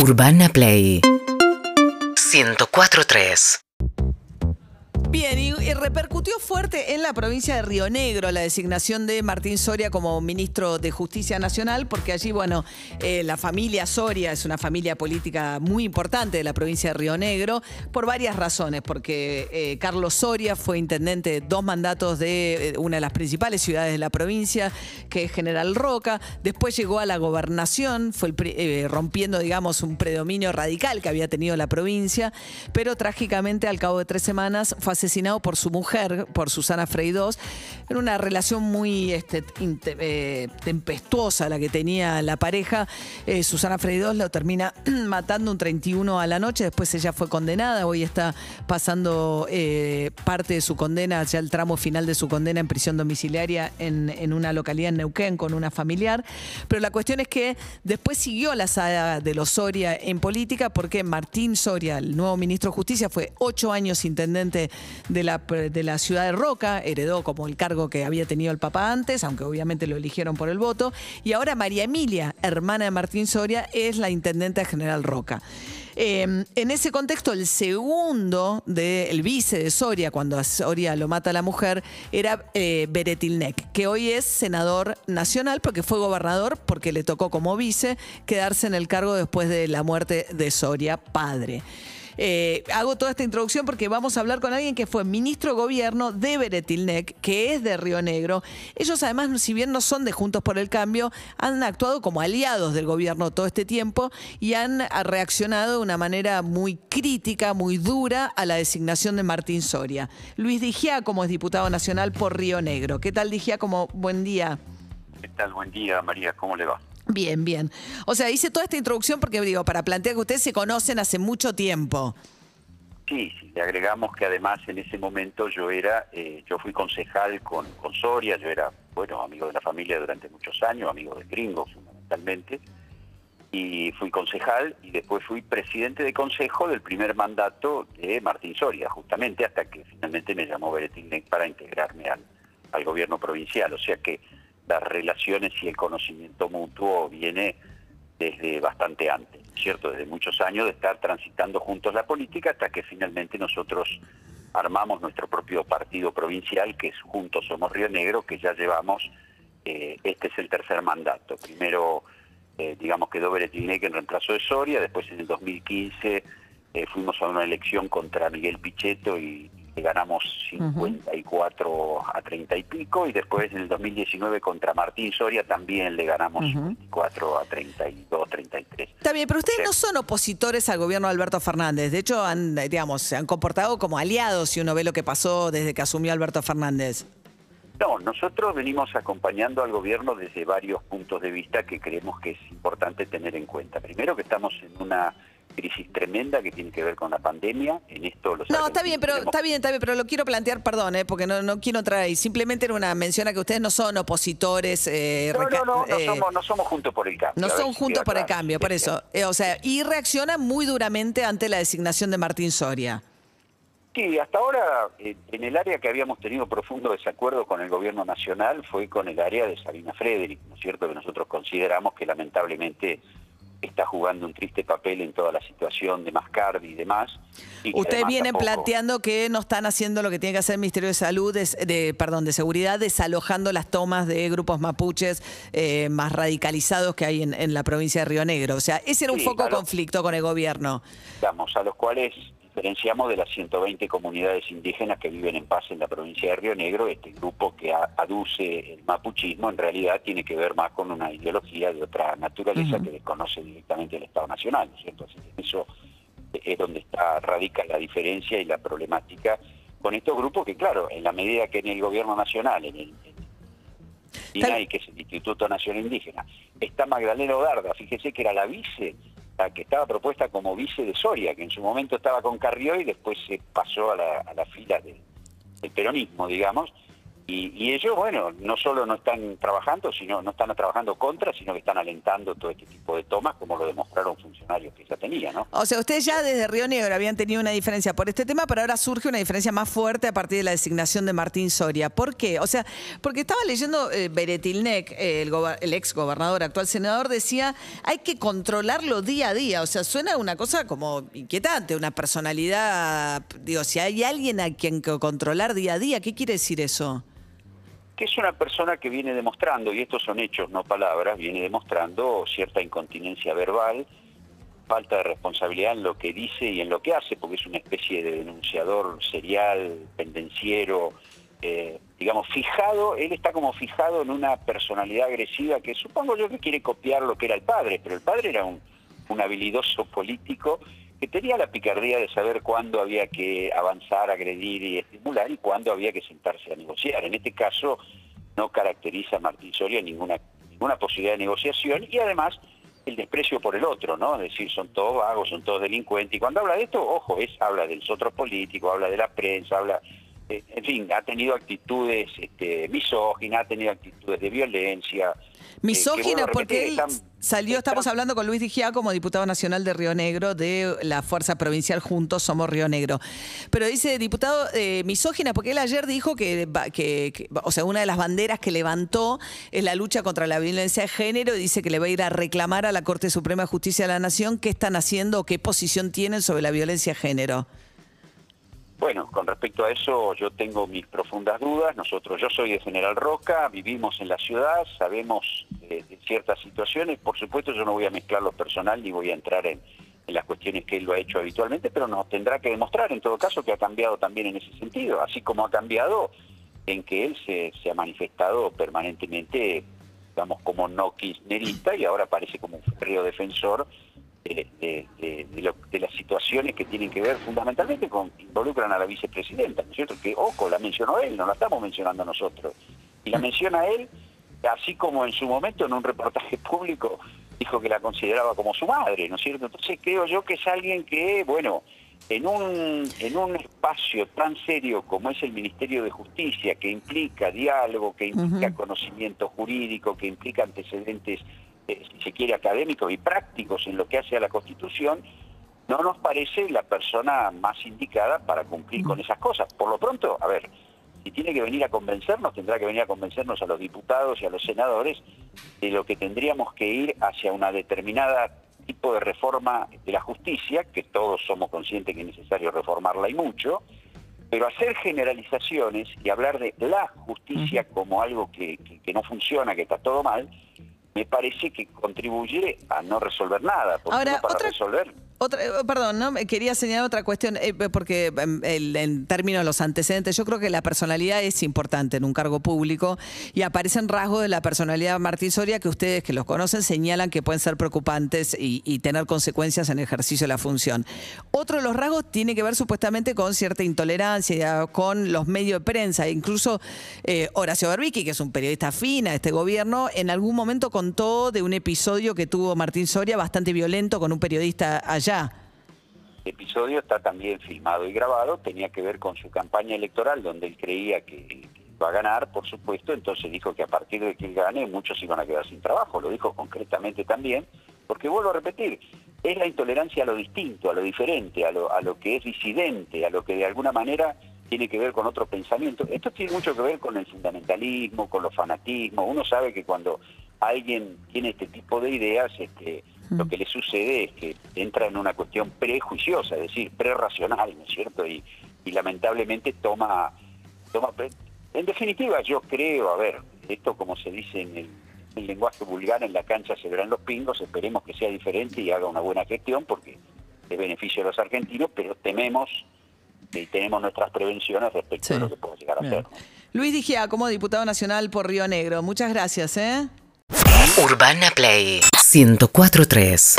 Urbana Play. 104.3 Bien, y, repercutió fuerte en la provincia de Río Negro la designación de Martín Soria como ministro de Justicia Nacional, porque allí, bueno, eh, la familia Soria es una familia política muy importante de la provincia de Río Negro, por varias razones, porque eh, Carlos Soria fue intendente de dos mandatos de eh, una de las principales ciudades de la provincia, que es General Roca, después llegó a la gobernación, fue el rompiendo, digamos, un predominio radical que había tenido la provincia, pero trágicamente al cabo de tres semanas fue asesinado por su mujer, por Susana Freidós, en una relación muy este, eh, tempestuosa la que tenía la pareja. Eh, Susana Freidós lo termina matando un 31 a la noche, después ella fue condenada, hoy está pasando eh, parte de su condena, ya el tramo final de su condena en prisión domiciliaria en, en una localidad en Neuquén con una familiar. Pero la cuestión es que después siguió la saga de los Soria en política porque Martín Soria, el nuevo ministro de Justicia, fue ocho años intendente de la, de la ciudad de Roca, heredó como el cargo que había tenido el papá antes, aunque obviamente lo eligieron por el voto. Y ahora María Emilia, hermana de Martín Soria, es la intendente de General Roca. Eh, en ese contexto, el segundo del vice de Soria, cuando a Soria lo mata la mujer, era eh, Beretilnek, que hoy es senador nacional porque fue gobernador, porque le tocó como vice quedarse en el cargo después de la muerte de Soria, padre. Eh, hago toda esta introducción porque vamos a hablar con alguien que fue ministro de gobierno de Beretilnec, que es de Río Negro. Ellos además, si bien no son de Juntos por el Cambio, han actuado como aliados del gobierno todo este tiempo y han reaccionado de una manera muy crítica, muy dura a la designación de Martín Soria. Luis Digia, como es diputado nacional por Río Negro. ¿Qué tal Digia? Como buen día. ¿Qué tal? Buen día, María. ¿Cómo le va? Bien, bien. O sea, hice toda esta introducción porque digo, para plantear que ustedes se conocen hace mucho tiempo. Sí, sí, le agregamos que además en ese momento yo era, eh, yo fui concejal con, Soria, yo era, bueno, amigo de la familia durante muchos años, amigo de Gringo fundamentalmente, y fui concejal y después fui presidente de consejo del primer mandato de Martín Soria, justamente hasta que finalmente me llamó Beretilnec para integrarme al, al gobierno provincial. O sea que las relaciones y el conocimiento mutuo viene desde bastante antes, ¿cierto? Desde muchos años de estar transitando juntos la política hasta que finalmente nosotros armamos nuestro propio partido provincial, que es Juntos Somos Río Negro, que ya llevamos, eh, este es el tercer mandato. Primero, eh, digamos, quedó Beretinec en reemplazo de Soria, después en el 2015 eh, fuimos a una elección contra Miguel Pichetto y, ganamos 54 a 30 y pico, y después en el 2019 contra Martín Soria también le ganamos 54 a 32, 33. Está bien, pero ustedes no son opositores al gobierno de Alberto Fernández. De hecho, han, digamos, se han comportado como aliados si uno ve lo que pasó desde que asumió Alberto Fernández. No, nosotros venimos acompañando al gobierno desde varios puntos de vista que creemos que es importante tener en cuenta. Primero que estamos en una crisis tremenda que tiene que ver con la pandemia. En esto los No, está bien, pero está bien, está bien, pero lo quiero plantear, perdón, eh, porque no, no quiero entrar ahí. Simplemente era una mención a que ustedes no son opositores. eh, No, no, no, no, eh, somos, no somos juntos por el cambio. no son si juntos por el cambio, por eso. Eh, o sea, y reaccionan muy duramente ante la designación de Martín Soria. Sí, hasta ahora eh, en el área que habíamos tenido profundo desacuerdo con el gobierno nacional fue con el área de Sabina Frederick, ¿no es cierto? Que nosotros consideramos que lamentablemente está jugando un triste papel en toda la situación de Mascardi y demás. y vienen tampoco- planteando que no están haciendo lo que tiene que hacer el Ministerio de Salud, de, perdón, de Seguridad, desalojando las tomas de grupos mapuches eh, más radicalizados que hay en, en la provincia de Río Negro. O sea, ese era un Sí, foco conflicto con el gobierno. digamos, a los cuales diferenciamos de las 120 comunidades indígenas que viven en paz en la provincia de Río Negro, este grupo que aduce el mapuchismo en realidad tiene que ver más con una ideología de otra naturaleza que desconoce directamente el Estado Nacional, ¿no es cierto? Así que eso es donde está radica la diferencia y la problemática con estos grupos que, claro, en la medida que en el gobierno nacional, en el, en INAI, que es el Instituto Nacional Indígena, está Magdalena Odarda, fíjese que era la vice, la que estaba propuesta como vice de Soria, que en su momento estaba con Carrió y después se pasó a la, fila del peronismo, digamos. Y, ellos, bueno, no solo no están trabajando, sino no están trabajando contra, sino que están alentando todo este tipo de tomas, como lo demostraron funcionarios que ya tenía, ¿no? O sea, ustedes ya desde Río Negro habían tenido una diferencia por este tema, pero ahora surge una diferencia más fuerte a partir de la designación de Martín Soria. ¿Por qué? O sea, porque estaba leyendo eh, Beretilnek, el, el ex gobernador, actual senador, decía, hay que controlarlo día a día. O sea, suena una cosa como inquietante, una personalidad, digo, si hay alguien a quien controlar día a día, ¿qué quiere decir eso? Que es una persona que viene demostrando, y estos son hechos, no palabras, viene demostrando cierta incontinencia verbal, falta de responsabilidad en lo que dice y en lo que hace, porque es una especie de denunciador serial, pendenciero, eh, digamos, fijado, él está como fijado en una personalidad agresiva que supongo yo que quiere copiar lo que era el padre, pero el padre era un, un habilidoso político que tenía la picardía de saber cuándo había que avanzar, agredir y estimular y cuándo había que sentarse a negociar. En este caso no caracteriza a Martín Soria ninguna, ninguna posibilidad de negociación y además el desprecio por el otro, ¿no? Es decir, son todos vagos, son todos delincuentes. Y cuando habla de esto, ojo, es habla del otros políticos, habla de la prensa, habla, eh, en fin, ha tenido actitudes este, misóginas, ha tenido actitudes de violencia, Misógino, porque él salió, estamos hablando con Luis Digia como diputado nacional de Río Negro, de la Fuerza Provincial Juntos Somos Río Negro. Pero dice, diputado, eh, misógina, porque él ayer dijo que, que, o sea, una de las banderas que levantó es la lucha contra la violencia de género y dice que le va a ir a reclamar a la Corte Suprema de Justicia de la Nación qué están haciendo o qué posición tienen sobre la violencia de género. Bueno, con respecto a eso yo tengo mis profundas dudas. Nosotros, yo soy de General Roca, vivimos en la ciudad, sabemos de, ciertas situaciones. Por supuesto yo no voy a mezclar lo personal ni voy a entrar en, las cuestiones que él lo ha hecho habitualmente, pero nos tendrá que demostrar en todo caso que ha cambiado también en ese sentido, así como ha cambiado en que él se, se ha manifestado permanentemente, digamos, como no kirchnerista y ahora parece como un frío defensor de, las situaciones que tienen que ver fundamentalmente con, involucran a la vicepresidenta, ¿no es cierto? Que, ojo, la mencionó él, no la estamos mencionando nosotros. Y la menciona él, así como en su momento en un reportaje público dijo que la consideraba como su madre, ¿no es cierto? Entonces creo yo que es alguien que, bueno, en un, en un espacio tan serio como es el Ministerio de Justicia, que implica diálogo, que implica conocimiento jurídico, que implica antecedentes eh, si se quiere, académicos y prácticos en lo que hace a la Constitución, no nos parece la persona más indicada para cumplir con esas cosas. Por lo pronto, a ver, si tiene que venir a convencernos, tendrá que venir a convencernos a los diputados y a los senadores de lo que tendríamos que ir hacia una determinada tipo de reforma de la justicia, que todos somos conscientes que es necesario reformarla y mucho, pero hacer generalizaciones y hablar de la justicia como algo que no funciona, que está todo mal, me parece que contribuye a no resolver nada. Porque Ahora, para resolver otra, eh, perdón, ¿no? quería señalar otra cuestión, eh, porque em, en términos de los antecedentes, yo creo que la personalidad es importante en un cargo público y aparecen rasgos de la personalidad de Martín Soria que ustedes que los conocen señalan que pueden ser preocupantes y, tener consecuencias en el ejercicio de la función. Otro de los rasgos tiene que ver supuestamente con cierta intolerancia, con los medios de prensa, incluso eh, Horacio Berbicki, que es un periodista fina de este gobierno, en algún momento contó de un episodio que tuvo Martín Soria bastante violento con un periodista allá el episodio está también filmado y grabado, tenía que ver con su campaña electoral, donde él creía que iba a ganar, por supuesto, entonces dijo que a partir de que él gane muchos iban a quedar sin trabajo, lo dijo concretamente también, porque vuelvo a repetir, es la intolerancia a lo distinto, a lo diferente, a lo, a lo que es disidente, a lo que de alguna manera tiene que ver con otro pensamiento. Esto tiene mucho que ver con el fundamentalismo, con los fanatismos. Uno sabe que cuando alguien tiene este tipo de ideas, este, lo que le sucede es que entra en una cuestión prejuiciosa, es decir, prerracional, ¿no es cierto? Y, lamentablemente toma, toma... En definitiva, yo creo, a ver, esto como se dice en el, lenguaje vulgar, en la cancha se verán los pingos, esperemos que sea diferente y haga una buena gestión, porque es beneficio de los argentinos, pero tememos y tenemos nuestras prevenciones respecto a lo que puede llegar a ser. Luis Digia, como diputado nacional por Río Negro, muchas gracias. ¿eh? Urbana Play 1043